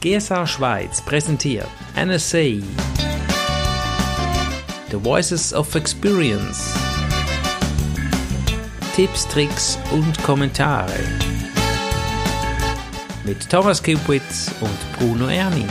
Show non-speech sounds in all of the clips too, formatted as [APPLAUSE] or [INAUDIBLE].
GSA Schweiz präsentiert NSA The Voices of Experience. Tipps, Tricks und Kommentare. Mit Thomas Kupitz und Bruno Erni.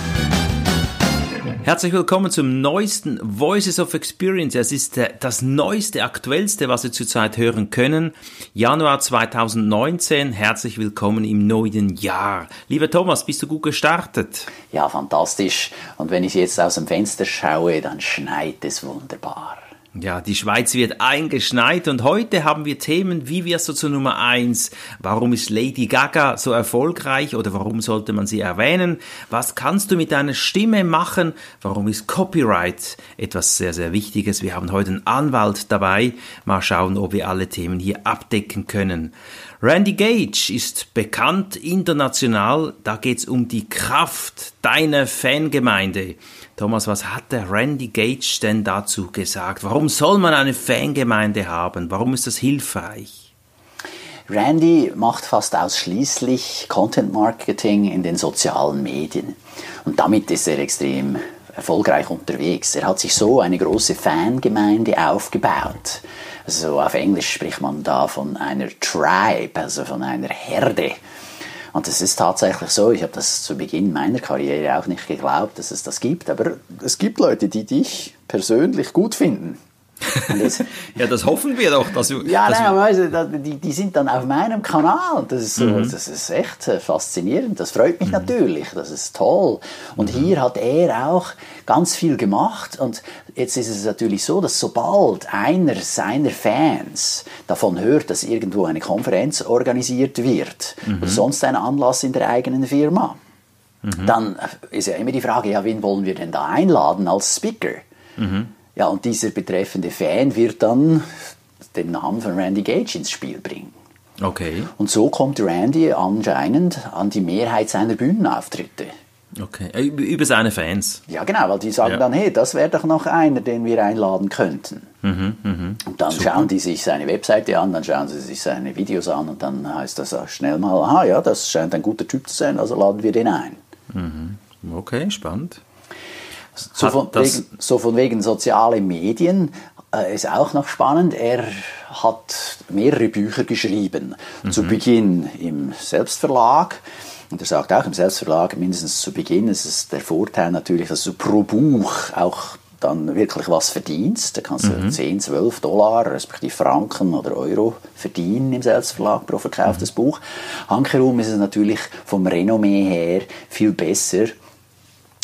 Herzlich willkommen zum neuesten Voices of Experience. Es ist äh, das neueste, aktuellste, was Sie zurzeit hören können. Januar 2019. Herzlich willkommen im neuen Jahr. Lieber Thomas, bist du gut gestartet? Ja, fantastisch. Und wenn ich jetzt aus dem Fenster schaue, dann schneit es wunderbar. Ja, die Schweiz wird eingeschneit und heute haben wir Themen, wie wirst du zur Nummer eins? Warum ist Lady Gaga so erfolgreich oder warum sollte man sie erwähnen? Was kannst du mit deiner Stimme machen? Warum ist Copyright etwas sehr, sehr Wichtiges? Wir haben heute einen Anwalt dabei. Mal schauen, ob wir alle Themen hier abdecken können. Randy Gage ist bekannt international. Da geht's um die Kraft deiner Fangemeinde. Thomas, was hat der Randy Gage denn dazu gesagt? Warum soll man eine Fangemeinde haben? Warum ist das hilfreich? Randy macht fast ausschließlich Content Marketing in den sozialen Medien. Und damit ist er extrem erfolgreich unterwegs. Er hat sich so eine große Fangemeinde aufgebaut. Also auf Englisch spricht man da von einer Tribe, also von einer Herde. Und es ist tatsächlich so, ich habe das zu Beginn meiner Karriere auch nicht geglaubt, dass es das gibt, aber es gibt Leute, die dich persönlich gut finden. Das, [LAUGHS] ja, das hoffen wir doch. Dass du, ja, dass nein, aber weißt du, die, die sind dann auf meinem Kanal. Das ist, so, mhm. das ist echt äh, faszinierend. Das freut mich mhm. natürlich. Das ist toll. Und mhm. hier hat er auch ganz viel gemacht. Und jetzt ist es natürlich so, dass sobald einer seiner Fans davon hört, dass irgendwo eine Konferenz organisiert wird oder mhm. sonst ein Anlass in der eigenen Firma, mhm. dann ist ja immer die Frage, ja, wen wollen wir denn da einladen als Speaker? Ja, und dieser betreffende Fan wird dann den Namen von Randy Gage ins Spiel bringen. Okay. Und so kommt Randy anscheinend an die Mehrheit seiner Bühnenauftritte. Okay, äh, über seine Fans. Ja, genau, weil die sagen ja. dann, hey, das wäre doch noch einer, den wir einladen könnten. Mhm, mh. Und dann Super. schauen die sich seine Webseite an, dann schauen sie sich seine Videos an und dann heißt das schnell mal, aha, ja, das scheint ein guter Typ zu sein, also laden wir den ein. Mhm. Okay, spannend. So von, wegen, so von wegen soziale Medien äh, ist auch noch spannend. Er hat mehrere Bücher geschrieben. Mhm. Zu Beginn im Selbstverlag. Und er sagt auch im Selbstverlag, mindestens zu Beginn, ist es der Vorteil natürlich, dass du pro Buch auch dann wirklich was verdienst. Da kannst du mhm. 10, 12 Dollar, respektive Franken oder Euro verdienen im Selbstverlag pro verkauftes mhm. Buch. Hankerum ist es natürlich vom Renommee her viel besser,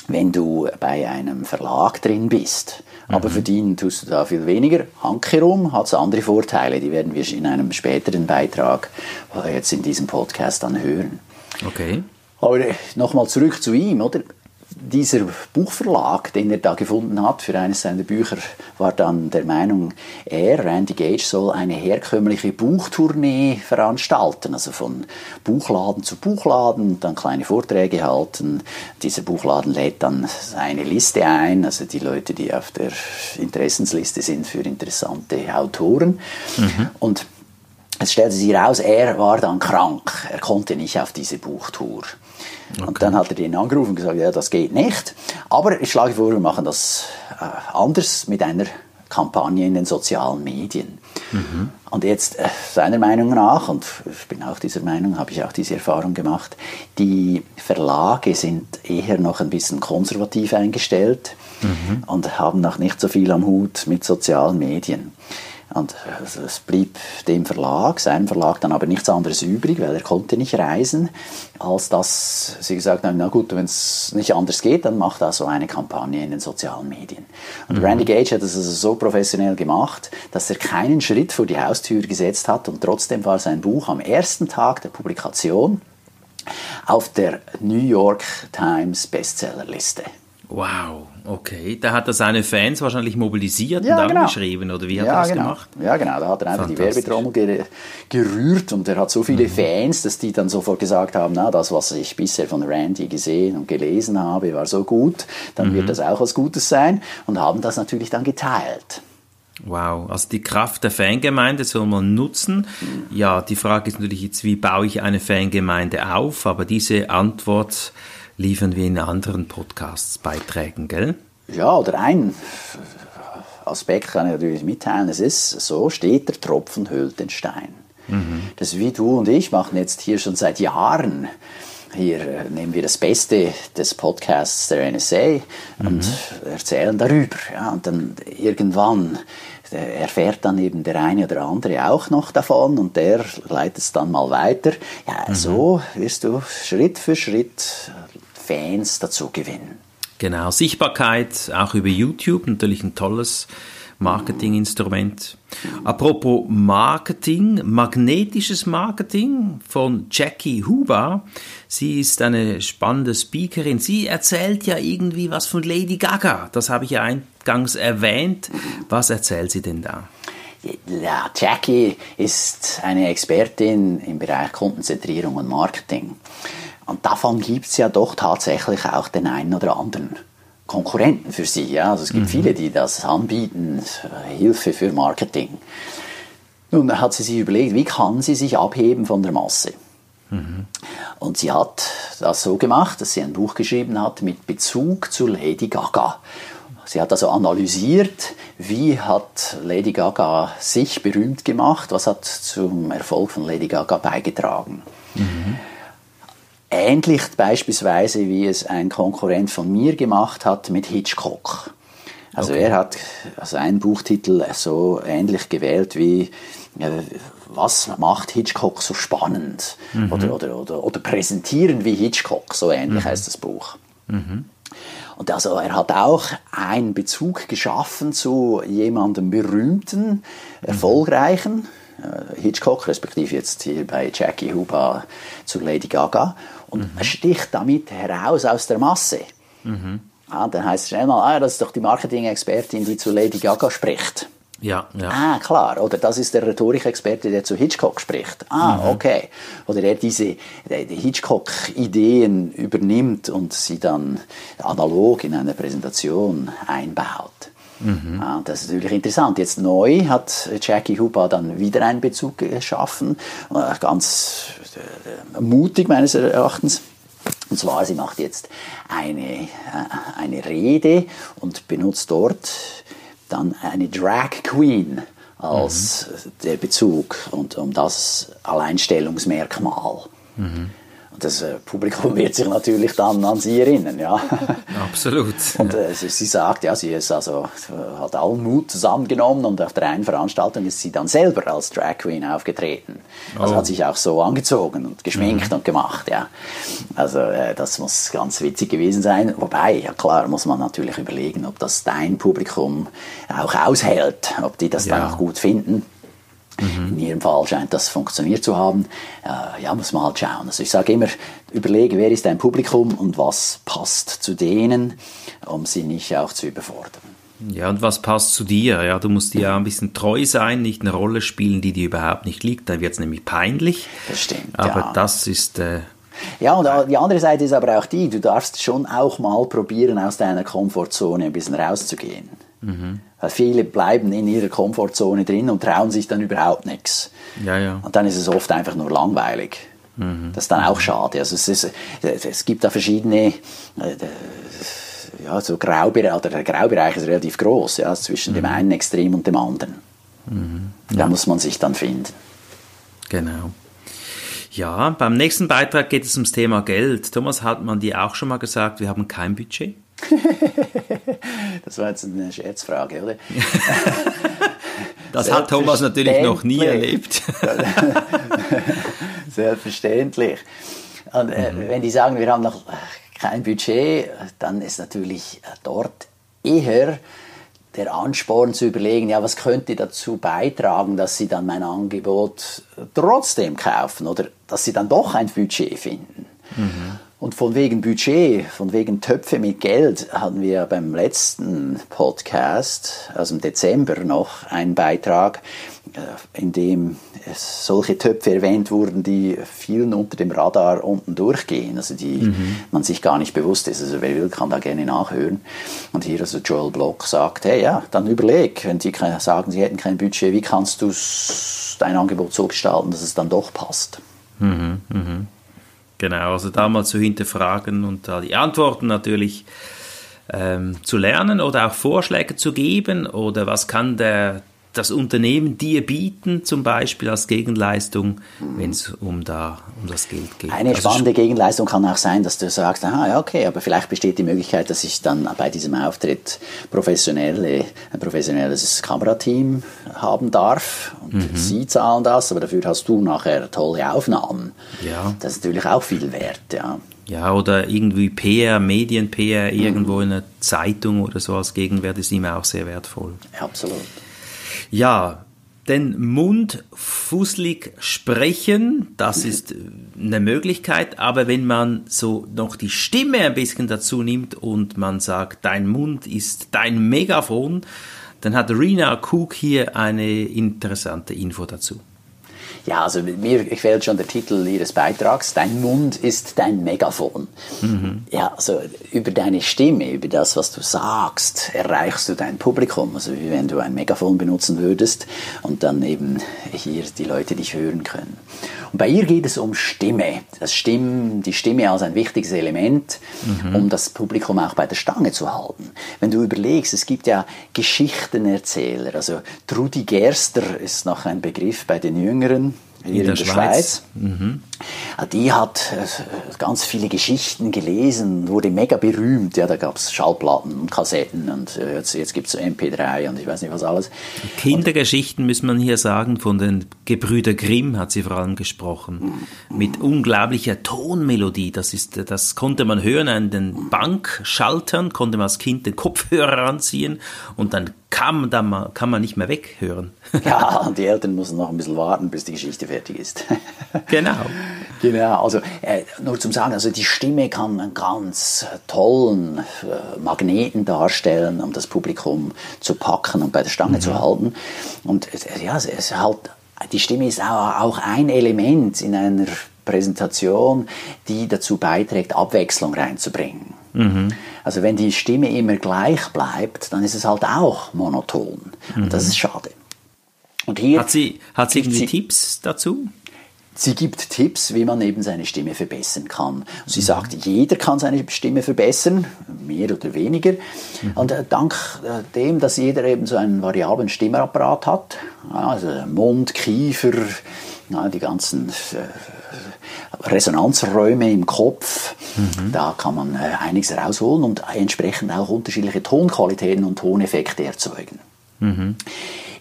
wenn du bei einem Verlag drin bist. Aber mhm. verdienen tust du da viel weniger. Handkerum hat es andere Vorteile, die werden wir in einem späteren Beitrag jetzt in diesem Podcast dann hören. Okay. Aber nochmal zurück zu ihm, oder? Dieser Buchverlag, den er da gefunden hat für eines seiner Bücher, war dann der Meinung, er, Randy Gage, soll eine herkömmliche Buchtournee veranstalten, also von Buchladen zu Buchladen, dann kleine Vorträge halten. Dieser Buchladen lädt dann eine Liste ein, also die Leute, die auf der Interessensliste sind für interessante Autoren. Mhm. Und es stellte sich heraus, er war dann krank, er konnte nicht auf diese Buchtour. Okay. Und dann hat er den angerufen und gesagt, ja, das geht nicht. Aber ich schlage vor, wir machen das äh, anders mit einer Kampagne in den sozialen Medien. Mhm. Und jetzt, äh, seiner Meinung nach, und ich bin auch dieser Meinung, habe ich auch diese Erfahrung gemacht, die Verlage sind eher noch ein bisschen konservativ eingestellt mhm. und haben noch nicht so viel am Hut mit sozialen Medien. Und es blieb dem Verlag, seinem Verlag dann aber nichts anderes übrig, weil er konnte nicht reisen, als dass sie gesagt haben, na gut, wenn es nicht anders geht, dann macht er so eine Kampagne in den sozialen Medien. Und mhm. Randy Gage hat es also so professionell gemacht, dass er keinen Schritt vor die Haustür gesetzt hat und trotzdem war sein Buch am ersten Tag der Publikation auf der New York Times Bestsellerliste. Wow, okay. Da hat er seine Fans wahrscheinlich mobilisiert ja, und genau. angeschrieben, oder wie hat ja, er das genau. gemacht? Ja, genau. Da hat er einfach die Werbetrommel gerührt und er hat so viele mhm. Fans, dass die dann sofort gesagt haben, na, das, was ich bisher von Randy gesehen und gelesen habe, war so gut, dann mhm. wird das auch was Gutes sein und haben das natürlich dann geteilt. Wow, also die Kraft der Fangemeinde soll man nutzen. Ja, die Frage ist natürlich jetzt, wie baue ich eine Fangemeinde auf? Aber diese Antwort liefern wir in anderen Podcasts Beiträgen, gell? Ja, oder ein Aspekt kann ich natürlich mitteilen. Es ist so, steht der Tropfen hüllt den Stein. Mhm. Das wie du und ich machen jetzt hier schon seit Jahren hier äh, nehmen wir das Beste des Podcasts der NSA und mhm. erzählen darüber. Ja, und dann irgendwann äh, erfährt dann eben der eine oder andere auch noch davon und der leitet es dann mal weiter. Ja, mhm. so wirst du Schritt für Schritt Fans dazu gewinnen. Genau, Sichtbarkeit auch über YouTube, natürlich ein tolles Marketinginstrument. Apropos Marketing, magnetisches Marketing von Jackie Huber. Sie ist eine spannende Speakerin. Sie erzählt ja irgendwie was von Lady Gaga. Das habe ich ja eingangs erwähnt. Was erzählt sie denn da? Ja, Jackie ist eine Expertin im Bereich Kundenzentrierung und Marketing. Und davon gibt es ja doch tatsächlich auch den einen oder anderen Konkurrenten für sie. Ja? Also es gibt mhm. viele, die das anbieten, Hilfe für Marketing. Nun hat sie sich überlegt, wie kann sie sich abheben von der Masse? Mhm. Und sie hat das so gemacht, dass sie ein Buch geschrieben hat mit Bezug zu Lady Gaga. Sie hat also analysiert, wie hat Lady Gaga sich berühmt gemacht, was hat zum Erfolg von Lady Gaga beigetragen. Mhm. Ähnlich beispielsweise, wie es ein Konkurrent von mir gemacht hat mit Hitchcock. Also okay. er hat also einen Buchtitel so ähnlich gewählt wie was macht Hitchcock so spannend mhm. oder, oder, oder, oder präsentieren wie Hitchcock, so ähnlich mhm. heißt das Buch. Mhm. Und also er hat auch einen Bezug geschaffen zu jemandem berühmten, mhm. erfolgreichen, äh, Hitchcock, respektive jetzt hier bei Jackie Huba zu Lady Gaga und mhm. sticht damit heraus aus der Masse. Mhm. Ah, dann heißt es schnell mal, ah, das ist doch die Marketing-Expertin, die zu Lady Gaga spricht. Ja, ja. Ah, klar. Oder das ist der Rhetorikexperte, der zu Hitchcock spricht. Ah, mhm. okay. Oder der diese die Hitchcock-Ideen übernimmt und sie dann analog in einer Präsentation einbaut. Mhm. Ah, das ist natürlich interessant. Jetzt neu hat Jackie Hupa dann wieder einen Bezug geschaffen. Äh, ganz äh, mutig meines Erachtens. Und zwar, sie macht jetzt eine, äh, eine Rede und benutzt dort dann eine Drag Queen als mhm. der Bezug und um das Alleinstellungsmerkmal. Mhm. Und das äh, Publikum wird sich natürlich dann an sie erinnern, ja. Absolut. [LAUGHS] Und äh, sie, sie, sagt, ja, sie ist also, hat allen Mut zusammengenommen und auf der einen Veranstaltung ist sie dann selber als Drag Queen aufgetreten. Also oh. hat sich auch so angezogen und geschminkt mhm. und gemacht, ja. Also äh, das muss ganz witzig gewesen sein. Wobei, ja klar, muss man natürlich überlegen, ob das dein Publikum auch aushält, ob die das ja. dann auch gut finden. Mhm. In Ihrem Fall scheint das funktioniert zu haben. Äh, ja, muss man halt schauen. Also ich sage immer, überlege, wer ist dein Publikum und was passt zu denen, um sie nicht auch zu überfordern. Ja, und was passt zu dir? Ja, du musst dir ja ein bisschen treu sein, nicht eine Rolle spielen, die dir überhaupt nicht liegt. Da wird es nämlich peinlich. Das stimmt. Aber ja. das ist. Äh, ja, und die andere Seite ist aber auch die, du darfst schon auch mal probieren, aus deiner Komfortzone ein bisschen rauszugehen. Mhm. Weil viele bleiben in ihrer Komfortzone drin und trauen sich dann überhaupt nichts. Ja, ja. Und dann ist es oft einfach nur langweilig. Mhm. Das ist dann auch schade. Also es, ist, es gibt da verschiedene, äh, ja, so Graubereich, oder der Graubereich ist relativ groß, ja, zwischen mhm. dem einen Extrem und dem anderen. Mhm. Ja. Da muss man sich dann finden. Genau. Ja, beim nächsten Beitrag geht es ums Thema Geld. Thomas, hat man dir auch schon mal gesagt, wir haben kein Budget? Das war jetzt eine Scherzfrage, oder? [LAUGHS] das hat Thomas natürlich noch nie erlebt. [LAUGHS] Selbstverständlich. Und äh, mhm. wenn die sagen, wir haben noch kein Budget, dann ist natürlich dort eher der Ansporn zu überlegen, ja, was könnte dazu beitragen, dass sie dann mein Angebot trotzdem kaufen oder dass sie dann doch ein Budget finden. Mhm. Und von wegen Budget, von wegen Töpfe mit Geld hatten wir beim letzten Podcast, also im Dezember noch, einen Beitrag, äh, in dem solche Töpfe erwähnt wurden, die vielen unter dem Radar unten durchgehen, also die mhm. man sich gar nicht bewusst ist. Also wer will, kann da gerne nachhören. Und hier also Joel Block sagt, hey ja, dann überleg, wenn sie sagen, sie hätten kein Budget, wie kannst du dein Angebot so gestalten, dass es dann doch passt? Mhm. Mhm. Genau, also da mal zu hinterfragen und da die Antworten natürlich ähm, zu lernen oder auch Vorschläge zu geben oder was kann der das Unternehmen dir bieten, zum Beispiel als Gegenleistung, wenn es um, da, um das Geld geht. Eine also spannende Gegenleistung kann auch sein, dass du sagst, aha, ja, okay, aber vielleicht besteht die Möglichkeit, dass ich dann bei diesem Auftritt professionelle, ein professionelles Kamerateam haben darf und mhm. sie zahlen das, aber dafür hast du nachher tolle Aufnahmen. Ja. Das ist natürlich auch viel wert, ja. Ja, oder irgendwie PR, Medien-PR, irgendwo mhm. in einer Zeitung oder so als Gegenwert ist immer auch sehr wertvoll. Absolut. Ja, den Mund fußlig sprechen, das ist eine Möglichkeit, aber wenn man so noch die Stimme ein bisschen dazu nimmt und man sagt, dein Mund ist dein Megafon, dann hat Rena Cook hier eine interessante Info dazu. Ja, also mir gefällt schon der Titel Ihres Beitrags. Dein Mund ist dein Megafon. Mhm. Ja, also über deine Stimme, über das, was du sagst, erreichst du dein Publikum. Also wie wenn du ein Megafon benutzen würdest und dann eben hier die Leute dich hören können. Und bei ihr geht es um Stimme. Das Stimm, die Stimme als ein wichtiges Element, mhm. um das Publikum auch bei der Stange zu halten. Wenn du überlegst, es gibt ja Geschichtenerzähler. Also Trudi Gerster ist noch ein Begriff bei den Jüngeren hier in, der, Schweiz. Schweiz. Mhm. Die hat äh, ganz viele Geschichten gelesen, wurde mega berühmt. Ja, da gab es Schallplatten und Kassetten und äh, jetzt, jetzt gibt es so MP3 und ich weiß nicht was alles. Kindergeschichten muss man hier sagen, von den Gebrüder Grimm hat sie vor allem gesprochen. Mit unglaublicher Tonmelodie. Das, ist, das konnte man hören an den Bankschaltern, konnte man als Kind den Kopfhörer anziehen und dann kann man, dann kann man nicht mehr weghören. [LAUGHS] ja, und die Eltern müssen noch ein bisschen warten, bis die Geschichte fertig ist. genau. Genau, also äh, nur zum Sagen, also die Stimme kann einen ganz tollen äh, Magneten darstellen, um das Publikum zu packen und bei der Stange mhm. zu halten. Und äh, ja, es, es halt, die Stimme ist auch, auch ein Element in einer Präsentation, die dazu beiträgt, Abwechslung reinzubringen. Mhm. Also wenn die Stimme immer gleich bleibt, dann ist es halt auch monoton. Mhm. Und das ist schade. Und hier hat sie, hat sie irgendwie sie, Tipps dazu? Sie gibt Tipps, wie man eben seine Stimme verbessern kann. Sie mhm. sagt, jeder kann seine Stimme verbessern, mehr oder weniger. Mhm. Und äh, dank äh, dem, dass jeder eben so einen variablen Stimmapparat hat, also Mund, Kiefer, die ganzen äh, Resonanzräume im Kopf, mhm. da kann man einiges rausholen und entsprechend auch unterschiedliche Tonqualitäten und Toneffekte erzeugen. Mhm.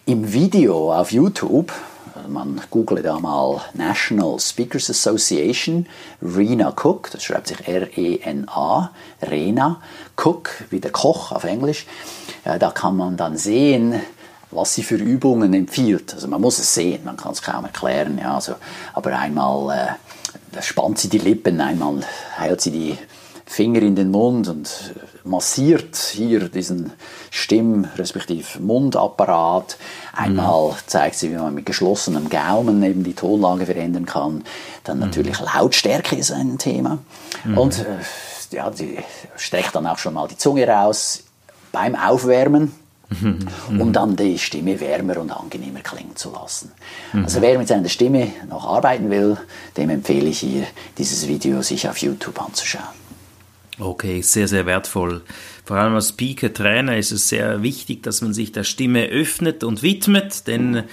Im Video auf YouTube man google da mal National Speakers Association, Rena Cook, das schreibt sich R-E-N-A, Rena Cook, wie der Koch auf Englisch. Da kann man dann sehen, was sie für Übungen empfiehlt. Also man muss es sehen, man kann es kaum erklären. Ja, also, aber einmal äh, spannt sie die Lippen, einmal hält sie die Finger in den Mund und massiert hier diesen Stimm- respektive Mundapparat. Einmal mhm. zeigt sie, wie man mit geschlossenem Gaumen eben die Tonlage verändern kann. Dann mhm. natürlich mhm. Lautstärke ist ein Thema. Mhm. Und äh, ja, sie streckt dann auch schon mal die Zunge raus beim Aufwärmen. Mhm. um dann die Stimme wärmer und angenehmer klingen zu lassen. Also wer mit seiner Stimme noch arbeiten will, dem empfehle ich hier, dieses Video sich auf YouTube anzuschauen. Okay, sehr, sehr wertvoll. Vor allem als Speaker, Trainer ist es sehr wichtig, dass man sich der Stimme öffnet und widmet, denn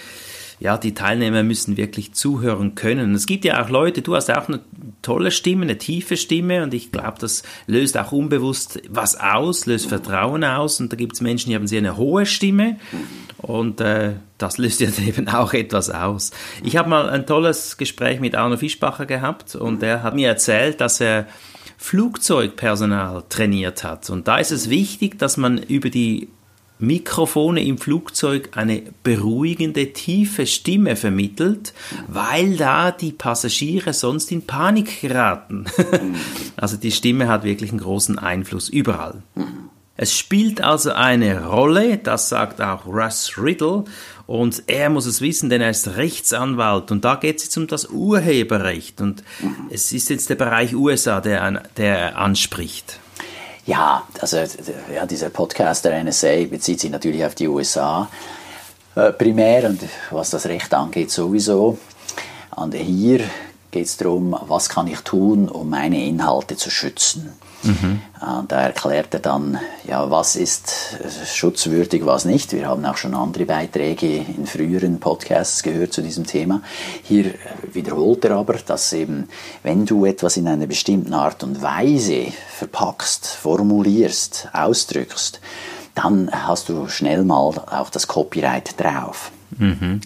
ja, die Teilnehmer müssen wirklich zuhören können. Es gibt ja auch Leute, du hast auch eine tolle Stimme, eine tiefe Stimme und ich glaube, das löst auch unbewusst was aus, löst Vertrauen aus und da gibt es Menschen, die haben sehr eine hohe Stimme und äh, das löst ja [LAUGHS] eben auch etwas aus. Ich habe mal ein tolles Gespräch mit Arno Fischbacher gehabt und er hat mir erzählt, dass er Flugzeugpersonal trainiert hat. Und da ist es wichtig, dass man über die Mikrofone im Flugzeug eine beruhigende, tiefe Stimme vermittelt, weil da die Passagiere sonst in Panik geraten. [LAUGHS] also die Stimme hat wirklich einen großen Einfluss überall. Es spielt also eine Rolle, das sagt auch Russ Riddle, und er muss es wissen, denn er ist Rechtsanwalt und da geht es jetzt um das Urheberrecht und es ist jetzt der Bereich USA, der, der anspricht. Ja, also ja, dieser Podcast der NSA bezieht sich natürlich auf die USA äh, primär und was das Recht angeht sowieso. Und hier geht es darum, was kann ich tun, um meine Inhalte zu schützen. Mhm. Da erklärt er dann, ja, was ist schutzwürdig, was nicht. Wir haben auch schon andere Beiträge in früheren Podcasts gehört zu diesem Thema. Hier wiederholt er aber, dass eben, wenn du etwas in einer bestimmten Art und Weise verpackst, formulierst, ausdrückst, dann hast du schnell mal auch das Copyright drauf. Mhm.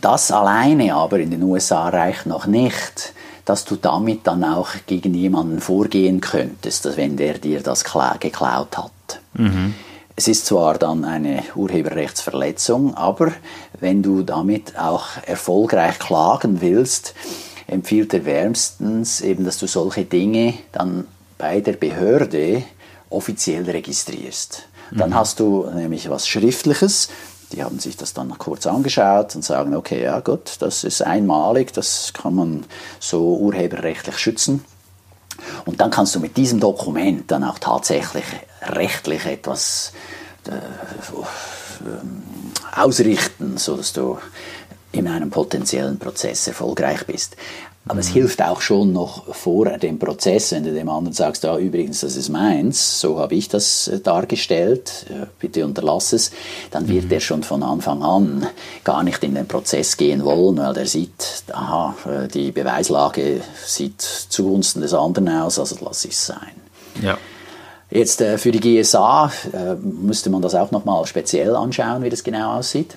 Das alleine aber in den USA reicht noch nicht, dass du damit dann auch gegen jemanden vorgehen könntest, wenn der dir das geklaut hat. Mhm. Es ist zwar dann eine Urheberrechtsverletzung, aber wenn du damit auch erfolgreich klagen willst, empfiehlt er wärmstens eben, dass du solche Dinge dann bei der Behörde offiziell registrierst. Dann mhm. hast du nämlich was Schriftliches, die haben sich das dann kurz angeschaut und sagen, okay, ja gut, das ist einmalig, das kann man so urheberrechtlich schützen. Und dann kannst du mit diesem Dokument dann auch tatsächlich rechtlich etwas äh, ausrichten, sodass du in einem potenziellen Prozess erfolgreich bist. Aber mhm. es hilft auch schon noch vor dem Prozess, wenn du dem anderen sagst, ja, übrigens, das ist meins, so habe ich das äh, dargestellt, bitte unterlass es, dann wird mhm. er schon von Anfang an gar nicht in den Prozess gehen wollen, weil er sieht, aha, äh, die Beweislage sieht zugunsten des anderen aus, also lass es sein. Ja. Jetzt äh, für die GSA äh, müsste man das auch nochmal speziell anschauen, wie das genau aussieht.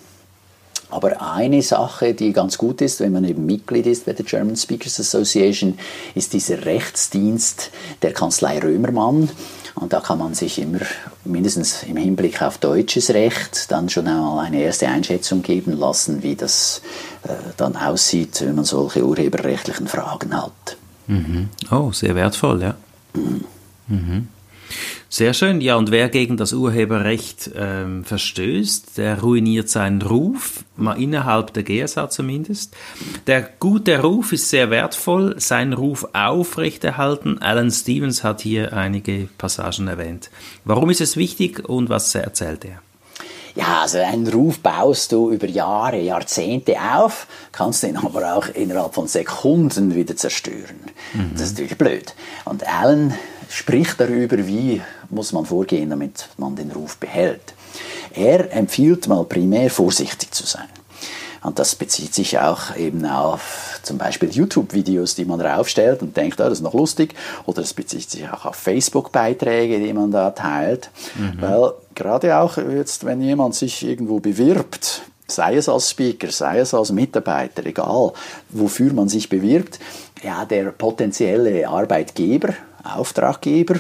Aber eine Sache, die ganz gut ist, wenn man eben Mitglied ist bei der German Speakers Association, ist dieser Rechtsdienst der Kanzlei Römermann. Und da kann man sich immer, mindestens im Hinblick auf deutsches Recht, dann schon einmal eine erste Einschätzung geben lassen, wie das äh, dann aussieht, wenn man solche urheberrechtlichen Fragen hat. Mhm. Oh, sehr wertvoll, ja. Mhm. Mhm. Sehr schön. Ja, und wer gegen das Urheberrecht ähm, verstößt, der ruiniert seinen Ruf, mal innerhalb der GSA zumindest. Der gute Ruf ist sehr wertvoll, seinen Ruf aufrechterhalten. Alan Stevens hat hier einige Passagen erwähnt. Warum ist es wichtig und was erzählt er? Ja, also einen Ruf baust du über Jahre, Jahrzehnte auf, kannst den aber auch innerhalb von Sekunden wieder zerstören. Mhm. Das ist natürlich blöd. Und Alan spricht darüber, wie muss man vorgehen, damit man den Ruf behält. Er empfiehlt mal primär vorsichtig zu sein. Und das bezieht sich auch eben auf zum Beispiel YouTube-Videos, die man draufstellt und denkt, oh, das ist noch lustig. Oder es bezieht sich auch auf Facebook-Beiträge, die man da teilt. Mhm. Weil gerade auch jetzt, wenn jemand sich irgendwo bewirbt, sei es als Speaker, sei es als Mitarbeiter, egal wofür man sich bewirbt, ja, der potenzielle Arbeitgeber, Auftraggeber,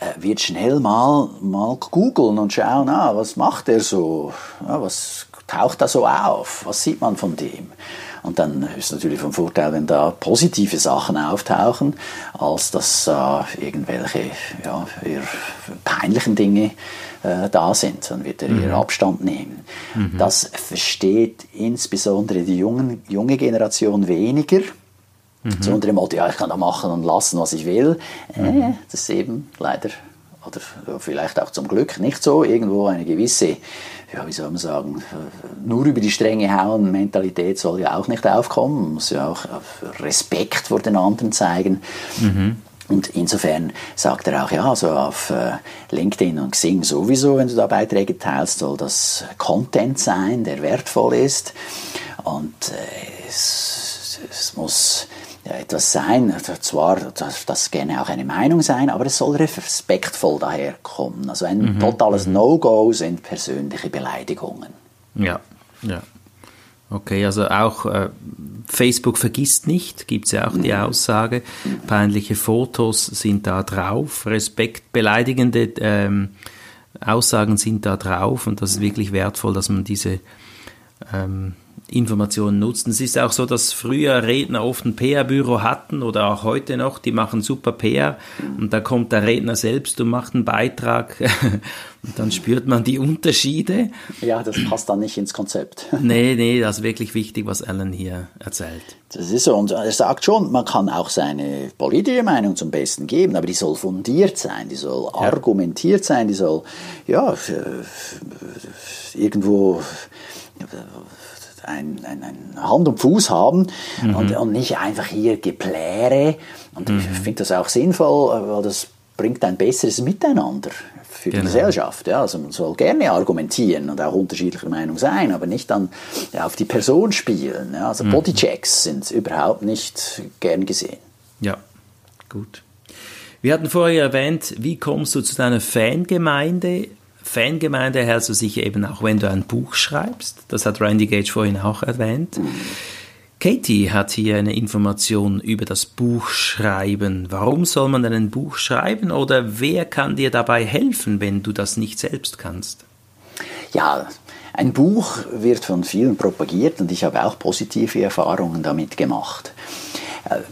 äh, wird schnell mal, mal googeln und schauen, ah, was macht er so, ah, was taucht da so auf, was sieht man von dem. Und dann ist es natürlich von Vorteil, wenn da positive Sachen auftauchen, als dass äh, irgendwelche ja, eher peinlichen Dinge äh, da sind. Dann wird er mhm. eher Abstand nehmen. Mhm. Das versteht insbesondere die jungen, junge Generation weniger. Mhm. So unter dem Motto, ja, ich kann da machen und lassen, was ich will. Äh, mhm. das ist eben leider, oder vielleicht auch zum Glück nicht so, irgendwo eine gewisse, ja, wie soll man sagen, nur über die Stränge hauen Mentalität soll ja auch nicht aufkommen. Man muss ja auch Respekt vor den anderen zeigen. Mhm. Und insofern sagt er auch, ja, also auf äh, LinkedIn und Xing sowieso, wenn du da Beiträge teilst, soll das Content sein, der wertvoll ist. Und äh, es, es muss etwas sein, zwar darf das gerne auch eine Meinung sein, aber es soll respektvoll daherkommen. Also ein mhm. totales mhm. No-Go sind persönliche Beleidigungen. Ja, ja. Okay, also auch äh, Facebook vergisst nicht, gibt es ja auch die Aussage. Peinliche Fotos sind da drauf, Respekt, beleidigende ähm, Aussagen sind da drauf und das ist wirklich wertvoll, dass man diese ähm, Informationen nutzen. Es ist auch so, dass früher Redner oft ein PR-Büro hatten oder auch heute noch, die machen super PR und da kommt der Redner selbst und macht einen Beitrag [LAUGHS] und dann spürt man die Unterschiede. Ja, das passt dann nicht ins Konzept. [LAUGHS] Nee, nee, das ist wirklich wichtig, was Alan hier erzählt. Das ist so und er sagt schon, man kann auch seine politische Meinung zum Besten geben, aber die soll fundiert sein, die soll ja. argumentiert sein, die soll ja irgendwo ein, ein, ein Hand und Fuß haben mhm. und, und, nicht einfach hier Gepläre. Und mhm. ich finde das auch sinnvoll, weil das bringt ein besseres Miteinander für genau. die Gesellschaft. Ja, also man soll gerne argumentieren und auch unterschiedlicher Meinung sein, aber nicht dann ja, auf die Person spielen. Ja, also mhm. Bodychecks sind überhaupt nicht gern gesehen. Ja, gut. Wir hatten vorher erwähnt, wie kommst du zu deiner Fangemeinde? Fangemeinde hältst du sicher eben auch, wenn du ein Buch schreibst. Das hat Randy Gage vorhin auch erwähnt. Katie hat hier eine Information über das Buchschreiben. Warum soll man denn ein Buch schreiben oder wer kann dir dabei helfen, wenn du das nicht selbst kannst? Ja, ein Buch wird von vielen propagiert und ich habe auch positive Erfahrungen damit gemacht.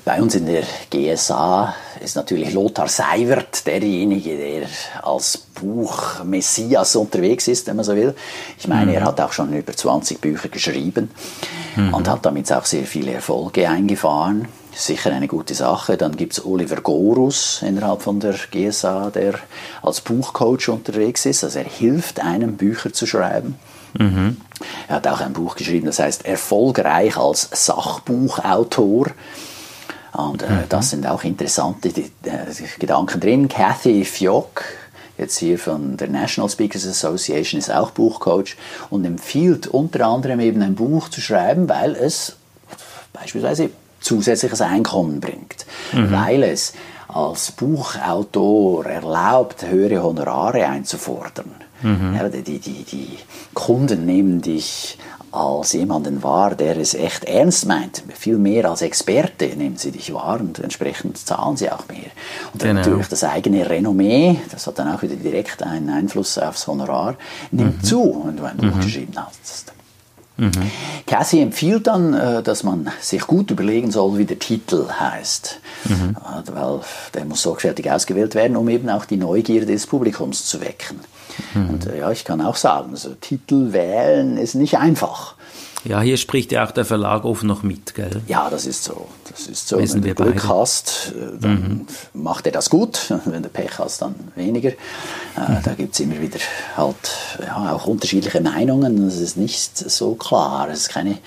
Bei uns in der GSA ist natürlich Lothar Seiwert derjenige, der als Buch-Messias unterwegs ist, wenn man so will. Ich meine, mhm. er hat auch schon über 20 Bücher geschrieben mhm. und hat damit auch sehr viele Erfolge eingefahren. Sicher eine gute Sache. Dann gibt es Oliver Gorus innerhalb von der GSA, der als Buchcoach unterwegs ist. Also er hilft einem, Bücher zu schreiben. Mhm. Er hat auch ein Buch geschrieben, das heißt Erfolgreich als Sachbuchautor. Und äh, mhm. das sind auch interessante die, äh, Gedanken drin. Kathy Fjock, jetzt hier von der National Speakers Association, ist auch Buchcoach und empfiehlt unter anderem eben ein Buch zu schreiben, weil es beispielsweise zusätzliches Einkommen bringt, mhm. weil es als Buchautor erlaubt, höhere Honorare einzufordern. Mhm. Ja, die, die, die Kunden nehmen dich als jemanden wahr, der es echt ernst meint. Viel mehr als Experte nehmen sie dich wahr und entsprechend zahlen sie auch mehr. Und genau. natürlich das eigene Renommee, das hat dann auch wieder direkt einen Einfluss aufs Honorar, nimmt mhm. zu, wenn du mhm. geschrieben hast. Mhm. Cassie empfiehlt dann, äh, dass man sich gut überlegen soll, wie der Titel heißt. Mhm. Äh, weil der muss sorgfältig ausgewählt werden, um eben auch die Neugierde des Publikums zu wecken. Mhm. Und äh, ja, ich kann auch sagen, also Titel wählen ist nicht einfach. Ja, hier spricht ja auch der Verlag oft noch mit, gell? Ja, das ist so. Das ist so. Wissen Wenn du Glück beide. hast, äh, dann mhm. macht er das gut. [LAUGHS] Wenn du Pech hast, dann weniger. Äh, mhm. Da gibt es immer wieder halt ja, auch unterschiedliche Meinungen. Das ist nicht so klar. Es ist keine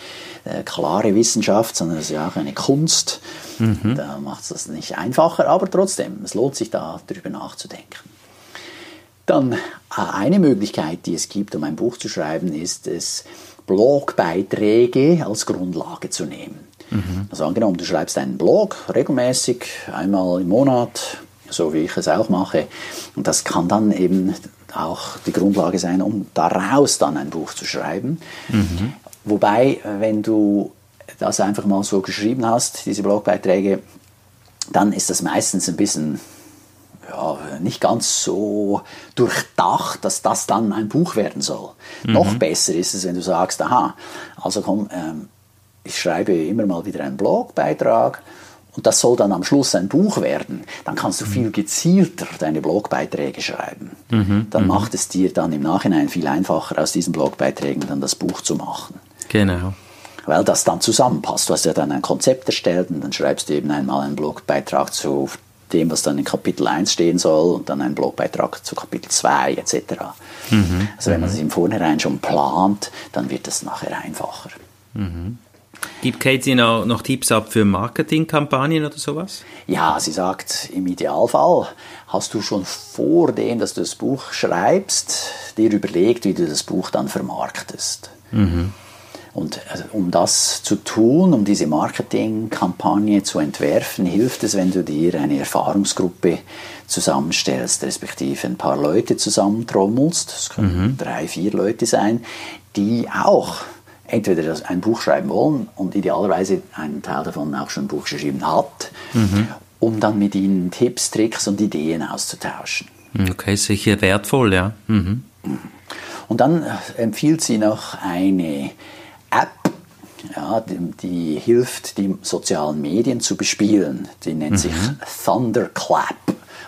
äh, klare Wissenschaft, sondern es ist ja auch eine Kunst. Mhm. Da macht es das nicht einfacher, aber trotzdem, es lohnt sich da darüber nachzudenken. Dann eine Möglichkeit, die es gibt, um ein Buch zu schreiben, ist es, Blogbeiträge als Grundlage zu nehmen. Mhm. Also angenommen, du schreibst einen Blog regelmäßig, einmal im Monat, so wie ich es auch mache. Und das kann dann eben auch die Grundlage sein, um daraus dann ein Buch zu schreiben. Mhm. Wobei, wenn du das einfach mal so geschrieben hast, diese Blogbeiträge, dann ist das meistens ein bisschen ja, nicht ganz so durchdacht, dass das dann ein Buch werden soll. Mhm. Noch besser ist es, wenn du sagst, aha, also komm, ähm, ich schreibe immer mal wieder einen Blogbeitrag und das soll dann am Schluss ein Buch werden, dann kannst du viel mhm. gezielter deine Blogbeiträge schreiben. Mhm. Dann mhm. macht es dir dann im Nachhinein viel einfacher, aus diesen Blogbeiträgen dann das Buch zu machen. Genau. Weil das dann zusammenpasst. Du hast ja dann ein Konzept erstellt und dann schreibst du eben einmal einen Blogbeitrag zu dem, was dann in Kapitel 1 stehen soll und dann ein Blogbeitrag zu Kapitel 2 etc. Mhm. Also wenn man es im Vornherein schon plant, dann wird es nachher einfacher. Mhm. Gibt Katie noch, noch Tipps ab für Marketingkampagnen oder sowas? Ja, sie sagt, im Idealfall hast du schon vor dem, dass du das Buch schreibst, dir überlegt, wie du das Buch dann vermarktest. Mhm. Und also, um das zu tun, um diese Marketingkampagne zu entwerfen, hilft es, wenn du dir eine Erfahrungsgruppe zusammenstellst, respektive ein paar Leute zusammentrommelst. Das können mhm. drei, vier Leute sein, die auch entweder ein Buch schreiben wollen und idealerweise einen Teil davon auch schon ein Buch geschrieben hat, mhm. um dann mit ihnen Tipps, Tricks und Ideen auszutauschen. Okay, sicher wertvoll, ja. Mhm. Und dann empfiehlt sie noch eine ja, die, die, hilft, die sozialen Medien zu bespielen. Die nennt mhm. sich Thunderclap,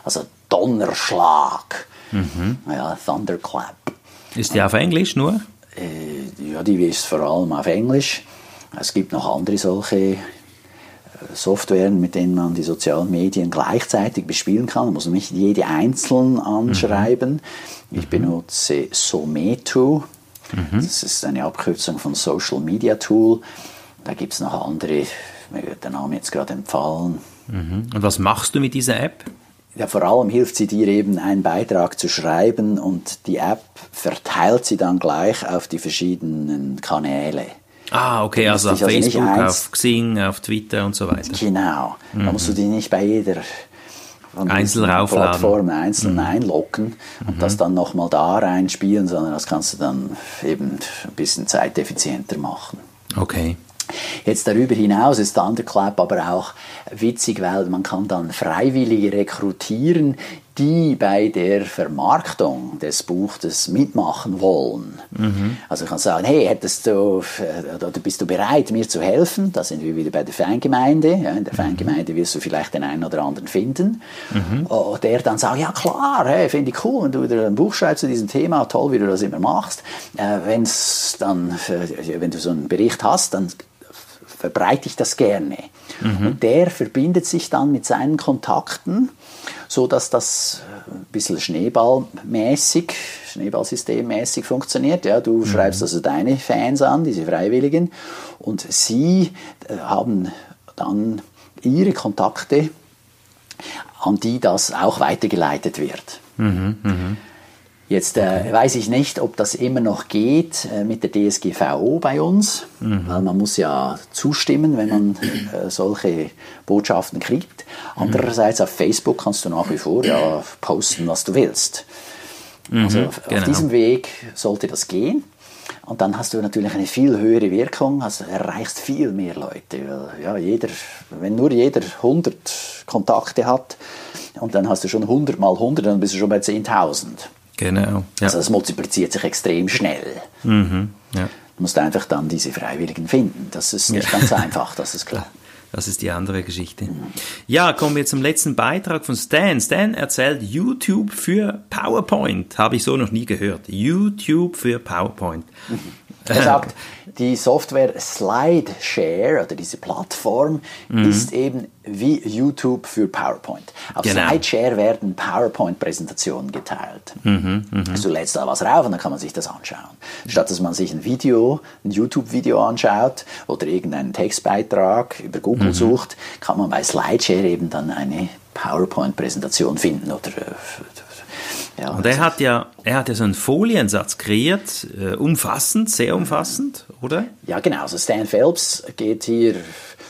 also Donnerschlag. Mhm. Ja, Thunderclap. Ist die auf Englisch nur? Äh, ja, die ist vor allem auf Englisch. Es gibt noch andere solche äh, Softwaren, mit denen man die sozialen Medien gleichzeitig bespielen kann. Man muss nicht jede einzeln anschreiben. Mhm. Ich benutze Someto Mhm. Das ist eine Abkürzung von Social Media Tool. Da gibt es noch andere, mir wird der Name jetzt gerade empfallen. Mhm. Und was machst du mit dieser App? Ja, vor allem hilft sie dir eben, einen Beitrag zu schreiben und die App verteilt sie dann gleich auf die verschiedenen Kanäle. Ah, okay, also auf also Facebook, auf Xing, auf Twitter und so weiter. Genau. Mhm. Da musst du dich nicht bei jeder einzeln Plattform einzeln mhm. einloggen und mhm. das dann nochmal da reinspielen, sondern das kannst du dann eben ein bisschen zeiteffizienter machen. Okay. Jetzt darüber hinaus ist Thunderclap aber auch witzig, weil man kann dann Freiwillige rekrutieren, die bei der Vermarktung des Buches mitmachen wollen. Mhm. Also ich kann sagen, hey, hättest du, oder bist du bereit, mir zu helfen? Da sind wir wieder bei der Fangemeinde. Ja, in der mhm. Fangemeinde wirst du vielleicht den einen oder anderen finden. Mhm. Oh, der dann sagt, ja klar, hey, finde ich cool, wenn du wieder ein Buch schreibst zu diesem Thema, toll, wie du das immer machst. Äh, wenn's dann, äh, wenn du so einen Bericht hast, dann verbreite ich das gerne. Mhm. Und der verbindet sich dann mit seinen Kontakten, so dass das ein bisschen schneeballmäßig, Schneeballsystemmäßig funktioniert. Ja, du mhm. schreibst also deine Fans an, diese Freiwilligen, und sie äh, haben dann ihre Kontakte, an die das auch weitergeleitet wird. Mhm, mh. Jetzt äh, weiß ich nicht, ob das immer noch geht äh, mit der DSGVO bei uns, mhm. weil man muss ja zustimmen, wenn man äh, solche Botschaften kriegt. Andererseits auf Facebook kannst du nach wie vor ja posten, was du willst. Mhm, also auf genau. diesem Weg sollte das gehen. Und dann hast du natürlich eine viel höhere Wirkung, also erreichst viel mehr Leute. Ja, jeder, wenn nur jeder 100 Kontakte hat und dann hast du schon 100 mal 100, dann bist du schon bei 10.000. Genau. Ja. Also das multipliziert sich extrem schnell. Mhm, ja. Du musst einfach dann diese Freiwilligen finden. Das ist nicht ja. ganz einfach, das ist klar. [LAUGHS] Das ist die andere Geschichte. Ja, kommen wir zum letzten Beitrag von Stan. Stan erzählt YouTube für PowerPoint. Habe ich so noch nie gehört. YouTube für PowerPoint. Mhm. Er sagt, die Software SlideShare oder diese Plattform mhm. ist eben wie YouTube für PowerPoint. Auf genau. SlideShare werden PowerPoint-Präsentationen geteilt. Mhm, mh. Also du lädst da was rauf und dann kann man sich das anschauen. Statt dass man sich ein Video, ein YouTube-Video anschaut oder irgendeinen Textbeitrag über Google mhm. sucht, kann man bei SlideShare eben dann eine PowerPoint-Präsentation finden oder äh, ja, und er hat ja, er hat ja so einen Foliensatz kreiert, äh, umfassend, sehr umfassend, oder? Ja, genau. Also Stan Phelps geht hier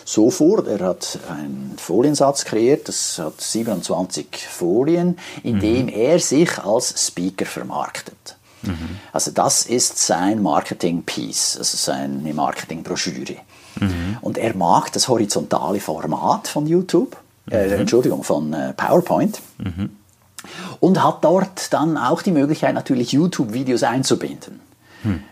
so vor. Er hat einen Foliensatz kreiert, das hat 27 Folien, in mhm. dem er sich als Speaker vermarktet. Mhm. Also das ist sein Marketing-Piece, also seine Marketingbroschüre. Mhm. Und er mag das horizontale Format von YouTube, äh, mhm. Entschuldigung, von äh, PowerPoint. Mhm und hat dort dann auch die Möglichkeit, natürlich YouTube-Videos einzubinden. Hm.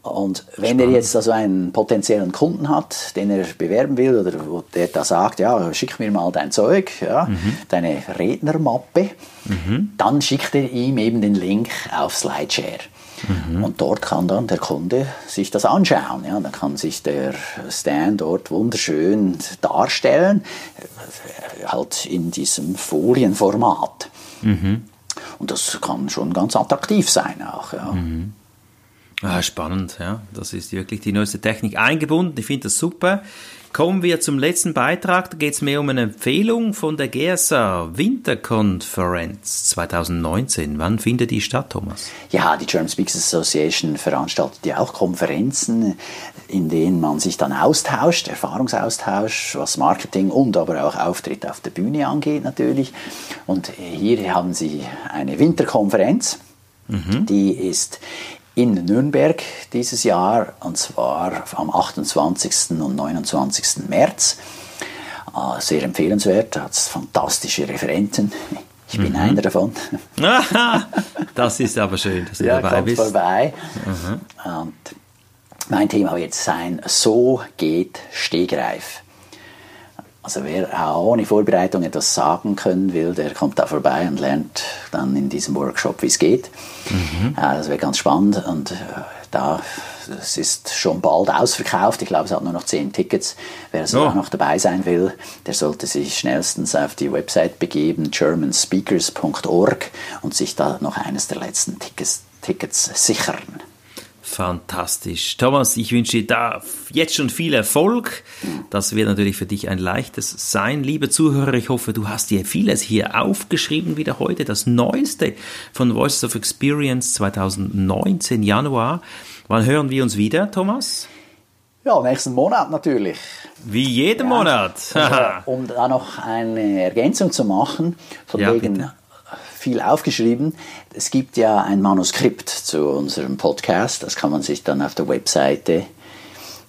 Und wenn Spannend. er jetzt also einen potenziellen Kunden hat, den er bewerben will, oder wo der da sagt, ja, schick mir mal dein Zeug, ja, mhm. deine Rednermappe, mhm. dann schickt er ihm eben den Link auf Slideshare. Mhm. Und dort kann dann der Kunde sich das anschauen. Ja. Dann kann sich der Stand dort wunderschön darstellen, halt in diesem Folienformat. Mhm. Und das kann schon ganz attraktiv sein auch. Ja. Mhm. Ah, spannend, ja. Das ist wirklich die neueste Technik eingebunden. Ich finde das super. Kommen wir zum letzten Beitrag. Da geht es mehr um eine Empfehlung von der GSA Winterkonferenz 2019. Wann findet die statt, Thomas? Ja, die German Speakers Association veranstaltet ja auch Konferenzen, in denen man sich dann austauscht, Erfahrungsaustausch, was Marketing und aber auch Auftritt auf der Bühne angeht natürlich. Und hier haben sie eine Winterkonferenz. Mhm. Die ist in Nürnberg dieses Jahr, und zwar am 28. und 29. März. Ah, sehr empfehlenswert, hat fantastische Referenten. Ich bin mhm. einer davon. [LAUGHS] das ist aber schön, dass du ja, dabei bist. vorbei. Mhm. Und mein Thema wird sein, so geht Stegreif. Also wer auch ohne Vorbereitung etwas sagen können will, der kommt da vorbei und lernt dann in diesem Workshop, wie es geht. Mhm. das wäre ganz spannend und äh, da es ist schon bald ausverkauft. Ich glaube, es hat nur noch zehn Tickets. Wer also oh. auch noch dabei sein will, der sollte sich schnellstens auf die Website begeben, germanspeakers.org und sich da noch eines der letzten Tickets, Tickets sichern. Fantastisch. Thomas, ich wünsche dir da jetzt schon viel Erfolg. Das wird natürlich für dich ein leichtes sein. Liebe Zuhörer, ich hoffe, du hast dir vieles hier aufgeschrieben wieder heute. Das Neueste von Voices of Experience 2019 Januar. Wann hören wir uns wieder, Thomas? Ja, nächsten Monat natürlich. Wie jeden ja. Monat. also, [LAUGHS] um da noch eine Ergänzung zu machen, von ja, wegen bitte viel aufgeschrieben. Es gibt ja ein Manuskript zu unserem Podcast, das kann man sich dann auf der Webseite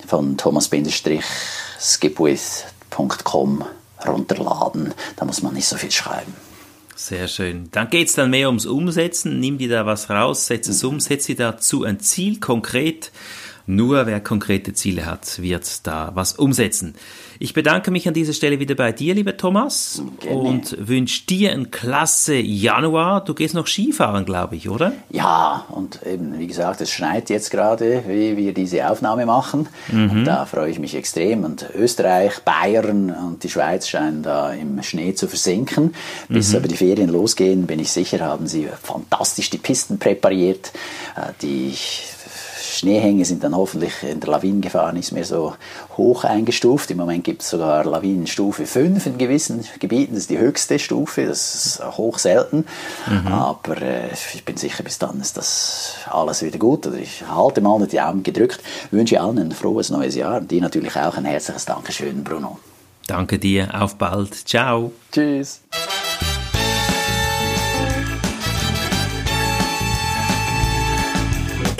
von thomas-skipwith.com runterladen. Da muss man nicht so viel schreiben. Sehr schön. Dann geht es dann mehr ums Umsetzen. Nimm dir da was raus, setz es um, setz dir dazu ein Ziel konkret. Nur wer konkrete Ziele hat, wird da was umsetzen. Ich bedanke mich an dieser Stelle wieder bei dir, lieber Thomas, Gerne. und wünsche dir einen klasse Januar. Du gehst noch Skifahren, glaube ich, oder? Ja, und eben, wie gesagt, es schneit jetzt gerade, wie wir diese Aufnahme machen. Mhm. Und da freue ich mich extrem. Und Österreich, Bayern und die Schweiz scheinen da im Schnee zu versinken. Bis mhm. aber die Ferien losgehen, bin ich sicher, haben sie fantastisch die Pisten präpariert, äh, die Schneehänge sind dann hoffentlich in der Lawinengefahr nicht mehr so hoch eingestuft. Im Moment gibt es sogar Lawinenstufe 5 in gewissen Gebieten. Das ist die höchste Stufe, das ist hoch selten. Mhm. Aber äh, ich bin sicher, bis dann ist das alles wieder gut. Oder ich halte mal die Augen gedrückt, wünsche allen ein frohes neues Jahr und dir natürlich auch ein herzliches Dankeschön, Bruno. Danke dir, auf bald. Ciao. Tschüss.